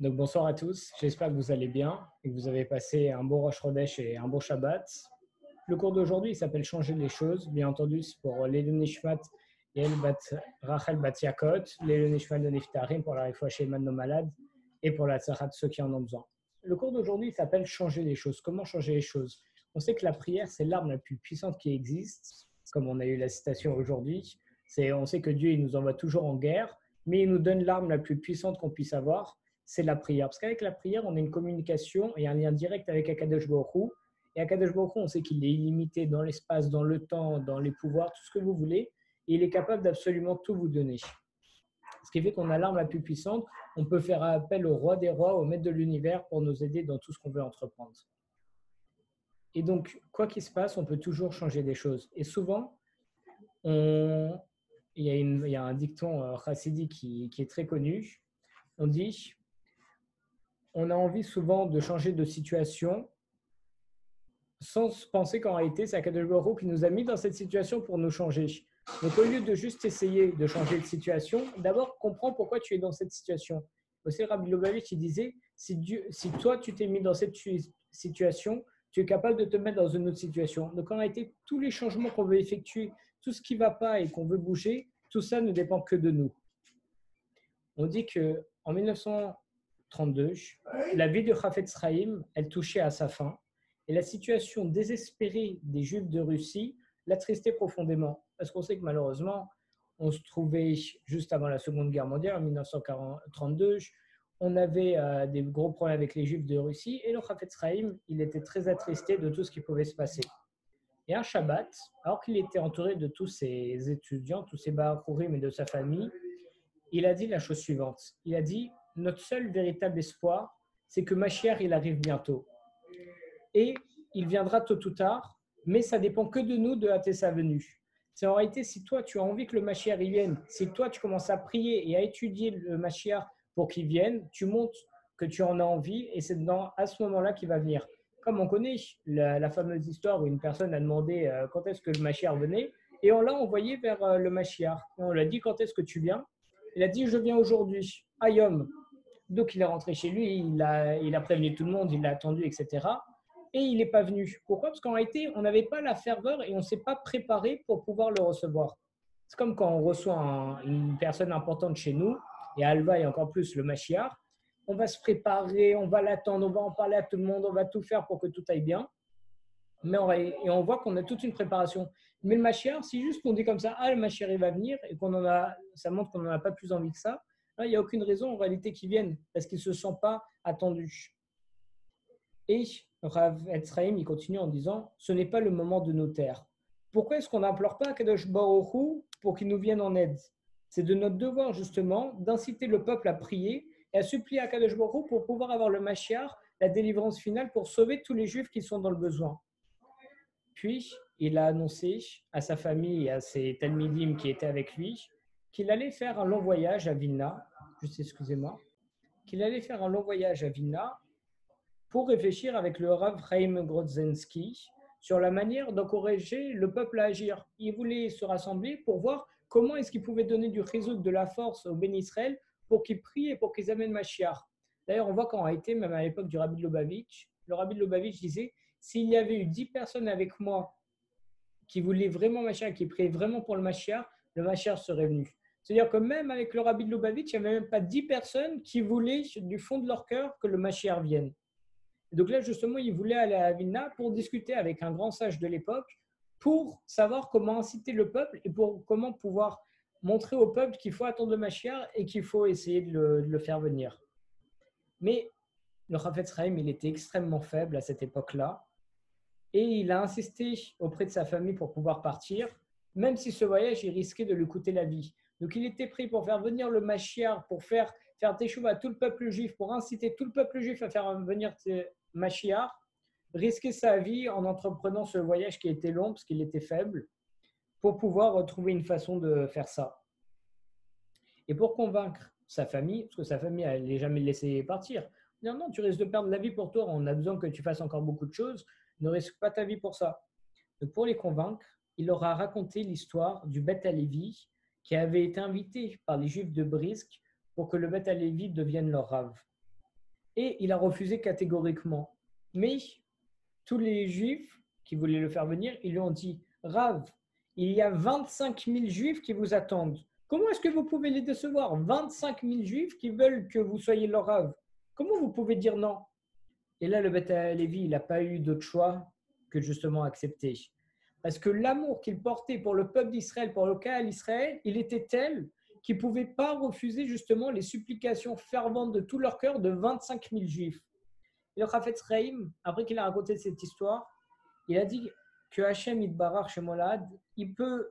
Donc bonsoir à tous, j'espère que vous allez bien et que vous avez passé un bon Rosh Chodesh et un bon Shabbat. Le cours d'aujourd'hui s'appelle Changer les choses, bien entendu c'est pour l'Elon Nishmat et Rachel Bat Yakot, l'Elon Nishmat de Niftarim pour la réfoua chez nos malades et pour la Tzarat ceux qui en ont besoin. Le cours d'aujourd'hui s'appelle Changer les choses. Comment changer les choses? On sait que la prière c'est l'arme la plus puissante qui existe, comme on a eu la citation aujourd'hui. On sait que Dieu il nous envoie toujours en guerre, mais il nous donne l'arme la plus puissante qu'on puisse avoir c'est la prière. Parce qu'avec la prière, on a une communication et un lien direct avec Akadosh Baruch Et Akadosh Baruch on sait qu'il est illimité dans l'espace, dans le temps, dans les pouvoirs, tout ce que vous voulez. Et il est capable d'absolument tout vous donner. Ce qui fait qu'on a l'arme la plus puissante. On peut faire appel au roi des rois, au maître de l'univers pour nous aider dans tout ce qu'on veut entreprendre. Et donc, quoi qu'il se passe, on peut toujours changer des choses. Et souvent, il, y a un dicton euh, chassidique qui, qui est très connu. On dit on a envie souvent de changer de situation sans penser qu'en réalité, c'est Akadosh Baruch qui nous a mis dans cette situation pour nous changer. Donc, au lieu de juste essayer de changer de situation, d'abord comprends pourquoi tu es dans cette situation. Aussi, Rabbi Lubavitch, disait si, Dieu, si toi, tu t'es mis dans cette situation, tu es capable de te mettre dans une autre situation. Donc, en réalité, tous les changements qu'on veut effectuer, tout ce qui ne va pas et qu'on veut bouger, tout ça ne dépend que de nous. On dit que en 1900, 32, la vie de Chafetz Chaim, elle touchait à sa fin et la situation désespérée des Juifs de Russie l'attristait profondément parce qu'on sait que malheureusement, on se trouvait juste avant la Seconde Guerre mondiale en 1932, on avait euh, des gros problèmes avec les Juifs de Russie et le Chafetz Chaim, il était très attristé de tout ce qui pouvait se passer. Et un Shabbat, alors qu'il était entouré de tous ses étudiants, tous ses Bahakurim et de sa famille, il a dit la chose suivante. Il a dit notre seul véritable espoir, c'est que Machiar, il arrive bientôt. Et il viendra tôt ou tard, mais ça dépend que de nous de hâter sa venue. C'est en réalité, si toi, tu as envie que le Machiar il vienne, si toi, tu commences à prier et à étudier le Machiar pour qu'il vienne, tu montres que tu en as envie et c'est à ce moment-là qu'il va venir. Comme on connaît la, fameuse histoire où une personne a demandé euh, quand est-ce que le Machiar venait et on l'a envoyé vers euh, le Machiar. On lui a dit quand est-ce que tu viens? Il a dit je viens aujourd'hui. Ayom. Donc il est rentré chez lui, il a, il a prévenu tout le monde, il l'a attendu, etc. Et il n'est pas venu. Pourquoi? Parce qu'en réalité, on n'avait pas la ferveur et on ne s'est pas préparé pour pouvoir le recevoir. C'est comme quand on reçoit une personne importante chez nous, et Alva et encore plus le Machiar, on va se préparer, on va l'attendre, on va en parler à tout le monde, on va tout faire pour que tout aille bien. Mais on et on voit qu'on a toute une préparation. Mais le Machiar, si juste on dit comme ça, ah le Machiar il va venir, et qu'on en a, ça montre qu'on n'en a pas plus envie que ça, il n'y a aucune raison en réalité qu'ils viennent parce qu'ils ne se sentent pas attendus. Et Rav Etzraim, il continue en disant Ce n'est pas le moment de nos terres. Pourquoi est-ce qu'on n'implore pas Kadosh Baruch pour qu'il nous vienne en aide? C'est de notre devoir justement d'inciter le peuple à prier et à supplier à Kadosh Baruch pour pouvoir avoir le Mashiach, la délivrance finale pour sauver tous les juifs qui sont dans le besoin. Puis, il a annoncé à sa famille et à ses Talmidim qui étaient avec lui qu'il allait faire un long voyage à Vilna, pour réfléchir avec le Rav Chaim Grodzensky sur la manière d'encourager le peuple à agir. Il voulait se rassembler pour voir comment est-ce qu'il pouvait donner du réseau, de la force au Ben Israël pour qu'ils prient et pour qu'ils amènent Mashiach. D'ailleurs, on voit qu'en réalité, même à l'époque du Rabbi Lubavitch, le Rabbi Lubavitch disait s'il y avait eu dix personnes avec moi qui voulaient vraiment Mashiach, qui priaient vraiment pour le Mashiach, le Mashiach serait venu. C'est-à-dire que même avec le rabbi de Lubavitch, il n'y avait même pas dix personnes qui voulaient du fond de leur cœur que le Mashiach vienne. donc là, justement, ils voulaient aller à Vilna pour discuter avec un grand sage de l'époque pour savoir comment inciter le peuple et pour comment pouvoir montrer au peuple qu'il faut attendre le Mashiach et qu'il faut essayer de le, faire venir. Mais le Rafet Rahim, il était extrêmement faible à cette époque-là et il a insisté auprès de sa famille pour pouvoir partir, même si ce voyage, il risquait de lui coûter la vie. Donc il était pris pour faire venir le Mashiach, pour faire faire à tout le peuple juif, pour inciter tout le peuple juif à faire venir Mashiach, risquer sa vie en entreprenant ce voyage qui était long parce qu'il était faible, pour pouvoir trouver une façon de faire ça. Et pour convaincre sa famille, parce que sa famille n'allait jamais le laisser partir, dire non, tu risques de perdre la vie pour toi, on a besoin que tu fasses encore beaucoup de choses, ne risque pas ta vie pour ça. Donc pour les convaincre, il leur a raconté l'histoire du Beth Alevi, qui avait été invité par les Juifs de Brisk pour que le Beth Alevi devienne leur rave. et il a refusé catégoriquement. Mais tous les juifs qui voulaient le faire venir, ils lui ont dit Rav, il y a 25 000 juifs qui vous attendent. Comment est-ce que vous pouvez les décevoir? 25 000 juifs qui veulent que vous soyez leur Rav. Comment vous pouvez dire non Et là, le Beth Lévi, il n'a pas eu d'autre choix que justement accepter. Parce que l'amour qu'il portait pour le peuple d'Israël, pour le cas d'Israël, il était tel qu'il ne pouvait pas refuser justement les supplications ferventes de tout leur cœur de 25 000 juifs. Et le Chafetz Sraïm, après qu'il a raconté cette histoire, il a dit que Hachem Idbarar Shemolad, il peut,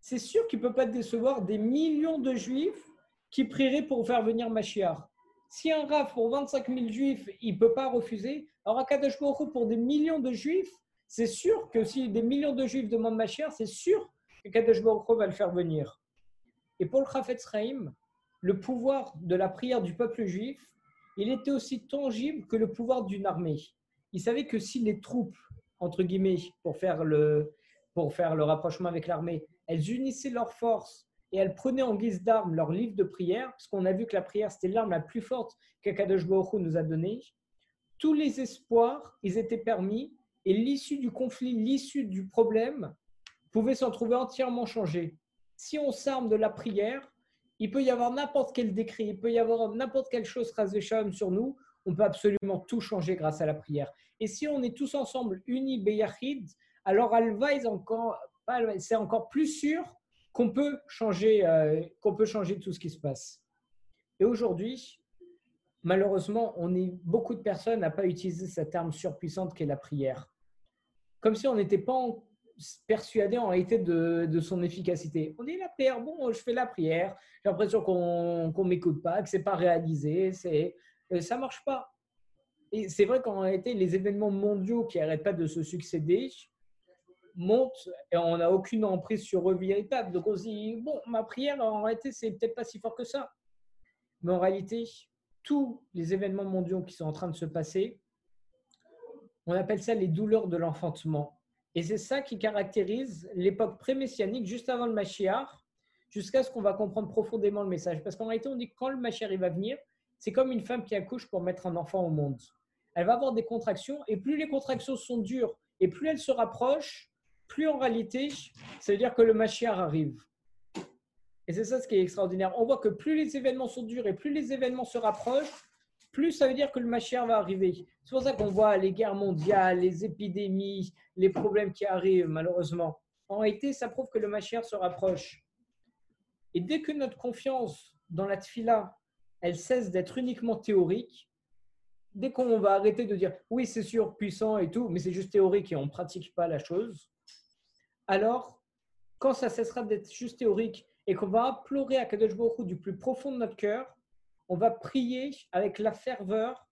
c'est sûr qu'il ne peut pas décevoir des millions de juifs qui prieraient pour faire venir Mashiach. Si un raf pour 25 000 juifs, il ne peut pas refuser, alors Akadosh pour des millions de juifs, c'est sûr que si des millions de juifs demandent Mashiach, c'est sûr que Kadosh Baruch va le faire venir. Et pour le Chafetz Chaim, le pouvoir de la prière du peuple juif, il était aussi tangible que le pouvoir d'une armée. Il savait que si les troupes, entre guillemets, pour faire le, pour faire le rapprochement avec l'armée, elles unissaient leurs forces et elles prenaient en guise d'armes leur livre de prière, parce qu'on a vu que la prière, c'était l'arme la plus forte qu'Akadosh Baruch nous a donnée, tous les espoirs, ils étaient permis et l'issue du conflit, l'issue du problème pouvait s'en trouver entièrement changée si on s'arme de la prière, il peut y avoir n'importe quel décret, il peut y avoir n'importe quelle chose sur nous, on peut absolument tout changer grâce à la prière. Et si on est tous ensemble unis, Beyachid, alors encore, c'est encore plus sûr qu'on peut, changer, euh, qu'on peut changer tout ce qui se passe. Et aujourd'hui, malheureusement, on est beaucoup de personnes à pas utiliser cette arme surpuissante qu'est la prière. Comme si on n'était pas persuadé en réalité de, son efficacité. On dit la prière, bon, je fais la prière, j'ai l'impression qu'on ne m'écoute pas, que c'est pas réalisé, c'est euh, ça marche pas. Et c'est vrai qu'en réalité, les événements mondiaux qui n'arrêtent pas de se succéder montent et on n'a aucune emprise sur eux véritable. Donc on se dit, bon, ma prière, en réalité, c'est peut-être pas si fort que ça. Mais en réalité, tous les événements mondiaux qui sont en train de se passer, on appelle ça les douleurs de l'enfantement. Et c'est ça qui caractérise l'époque pré-messianique, juste avant le Mashiach, jusqu'à ce qu'on va comprendre profondément le message. Parce qu'en réalité, on dit que quand le Mashiach va venir, c'est comme une femme qui accouche pour mettre un enfant au monde. Elle va avoir des contractions, et plus les contractions sont dures, et plus elles se rapprochent, plus en réalité, ça veut dire que le Mashiach arrive. Et c'est ça ce qui est extraordinaire. On voit que plus les événements sont durs et plus les événements se rapprochent, plus ça veut dire que le Mashiach va arriver. C'est pour ça qu'on voit les guerres mondiales, les épidémies, les problèmes qui arrivent malheureusement. En réalité, ça prouve que le Mashiach se rapproche. Et dès que notre confiance dans la tfila, elle cesse d'être uniquement théorique, dès qu'on va arrêter de dire oui, c'est sûr, puissant et tout, mais c'est juste théorique et on ne pratique pas la chose, alors quand ça cessera d'être juste théorique et qu'on va implorer à Kadosh Baruch du plus profond de notre cœur, on va prier avec la ferveur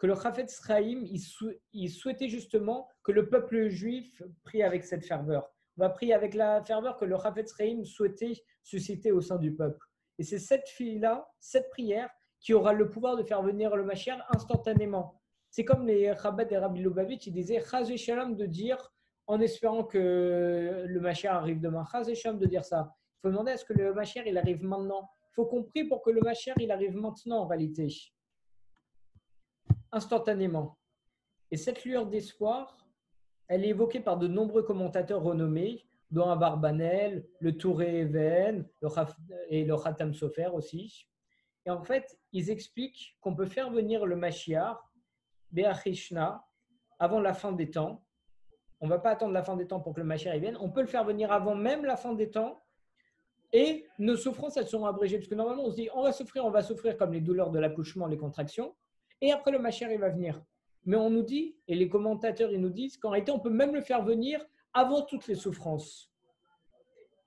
que le Chafetz Sraïm, il, souhaitait justement que le peuple juif prie avec cette ferveur. On va prier avec la ferveur que le Chafetz Sraïm souhaitait susciter au sein du peuple. Et c'est cette fille-là, cette prière, qui aura le pouvoir de faire venir le Mashiach instantanément. C'est comme les rabbins et Rabbi Lubavitch, ils disaient Chaz Shalom de dire, en espérant que le Mashiach arrive demain, Chaz Shalom de dire ça. Il faut demander est-ce que le Mashiach il arrive maintenant? Faut compris pour que le Mashiach il arrive maintenant en réalité, instantanément. Et cette lueur d'espoir, elle est évoquée par de nombreux commentateurs renommés, dont un le Touré Even et le Khatam Sofer aussi. Et en fait, ils expliquent qu'on peut faire venir le Mashiach, Be'achishna, avant la fin des temps. On ne va pas attendre la fin des temps pour que le Mashiach vienne. On peut le faire venir avant même la fin des temps et nos souffrances, elles sont abrégées. Parce que normalement, on se dit, on va souffrir, on va souffrir comme les douleurs de l'accouchement, les contractions. Et après, le machère, il va venir. Mais on nous dit, et les commentateurs, ils nous disent qu'en réalité, on peut même le faire venir avant toutes les souffrances.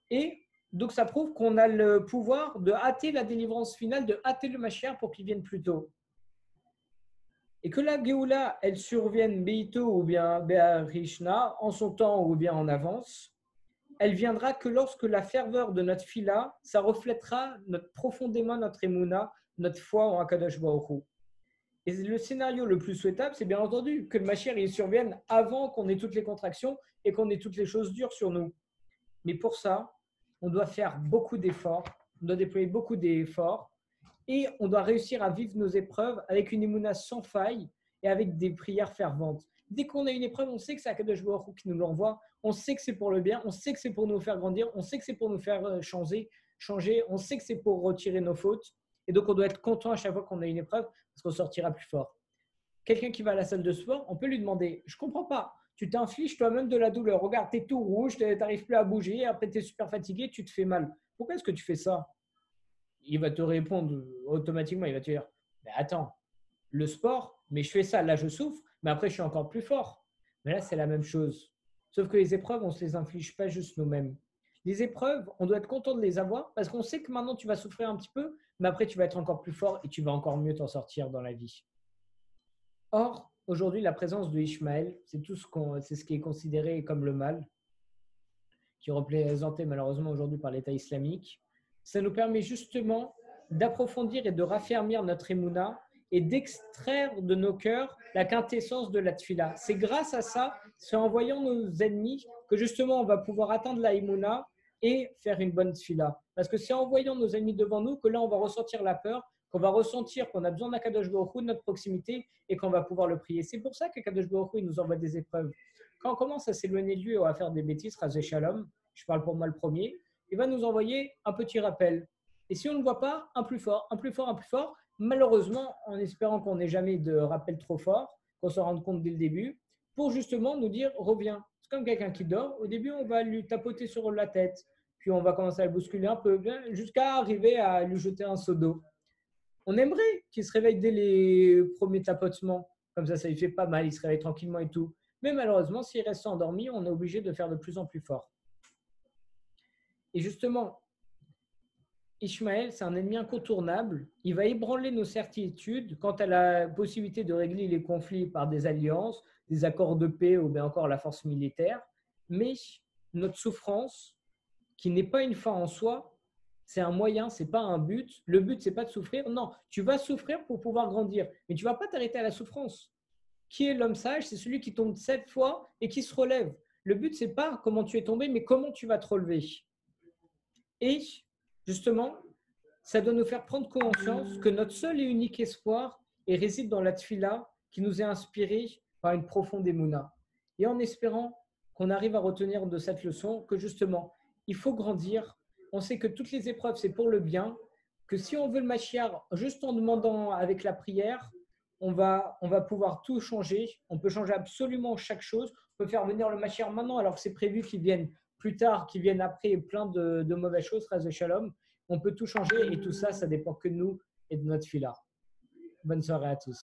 Et donc, ça prouve qu'on a le pouvoir de hâter la délivrance finale, de hâter le machère pour qu'il vienne plus tôt. Et que la Géoula, elle survienne Beito ou bien Be'arishna, en son temps ou bien en avance, elle viendra que lorsque la ferveur de notre fila, ça reflètera profondément notre émouna, notre foi en Akadosh Baruch Et le scénario le plus souhaitable, c'est bien entendu que le Mashiach il survienne avant qu'on ait toutes les contractions et qu'on ait toutes les choses dures sur nous. Mais pour ça, on doit faire beaucoup d'efforts, on doit déployer beaucoup d'efforts Et on doit réussir à vivre nos épreuves avec une imuna sans faille et avec des prières ferventes. Dès qu'on a une épreuve, on sait que c'est Akadosh Baruch qui nous l'envoie, on sait que c'est pour le bien, on sait que c'est pour nous faire grandir, on sait que c'est pour nous faire euh, changer, changer, on sait que c'est pour retirer nos fautes. Et donc, on doit être content à chaque fois qu'on a une épreuve parce qu'on sortira plus fort. Quelqu'un qui va à la salle de sport, on peut lui demander Je comprends pas, tu t'infliges toi-même de la douleur. Regarde, tu es tout rouge, tu n'arrives plus à bouger, après tu es super fatigué, tu te fais mal. Pourquoi est-ce que tu fais ça? Il va te répondre automatiquement il va te dire Mais attends, le sport, mais je fais ça, là je souffre, mais après je suis encore plus fort. Mais là, c'est la même chose. Sauf que les épreuves, on ne se les inflige pas juste nous-mêmes. Les épreuves, on doit être content de les avoir parce qu'on sait que maintenant tu vas souffrir un petit peu, mais après tu vas être encore plus fort et tu vas encore mieux t'en sortir dans la vie. Or, aujourd'hui, la présence de Ishmaël, c'est tout ce, c'est ce qui est considéré comme le mal, qui est représenté malheureusement aujourd'hui par l'État islamique. Ça nous permet justement d'approfondir et de raffermir notre émouna et d'extraire de nos cœurs la quintessence de la tfila. C'est grâce à ça, c'est en voyant nos ennemis que justement on va pouvoir atteindre la émouna et faire une bonne tfila. Parce que c'est en voyant nos ennemis devant nous que là on va ressentir la peur qu'on va ressentir qu'on a besoin d'Akadosh Baruch de notre proximité et qu'on va pouvoir le prier. C'est pour ça qu'Akadosh Baruch nous envoie des épreuves. Quand on commence à s'éloigner de lui ou à faire des bêtises, Razé Shalom, je parle pour moi le premier, il va nous envoyer un petit rappel. Et si on ne voit pas, un plus fort, un plus fort, un plus fort, malheureusement, en espérant qu'on n'ait jamais de rappel trop fort, qu'on se rende compte dès le début, pour justement nous dire reviens. C'est comme quelqu'un qui dort. Au début, on va lui tapoter sur la tête, puis on va commencer à le bousculer un peu, jusqu'à arriver à lui jeter un seau d'eau on aimerait qu'il se réveille dès les premiers tapotements. Comme ça, ça lui fait pas mal, il se réveille tranquillement et tout. Mais malheureusement, s'il reste endormi, on est obligé de faire de plus en plus fort. Et justement, Ishmaël, c'est un ennemi incontournable. Il va ébranler nos certitudes quant à la possibilité de régler les conflits par des alliances, des accords de paix ou bien encore la force militaire. Mais notre souffrance, qui n'est pas une fin en soi, c'est un moyen, c'est pas un but. Le but, c'est pas de souffrir. Non, tu vas souffrir pour pouvoir grandir, mais tu vas pas t'arrêter à la souffrance. Qui est l'homme sage? C'est celui qui tombe sept fois et qui se relève. Le but, c'est pas comment tu es tombé, mais comment tu vas te relever. Et justement, ça doit nous faire prendre conscience que notre seul et unique espoir réside dans la tfila qui nous est inspirée par une profonde émouna. Et en espérant qu'on arrive à retenir de cette leçon que justement, il faut grandir on sait que toutes les épreuves, c'est pour le bien, que si on veut le machiar, juste en demandant avec la prière, on va, on va pouvoir tout changer. On peut changer absolument chaque chose. On peut faire venir le machiar maintenant, alors que c'est prévu qu'il vienne plus tard, qu'il vienne après plein de, mauvaises choses, ras de shalom. On peut tout changer et tout ça, ça dépend que de nous et de notre fila. Bonne soirée à tous.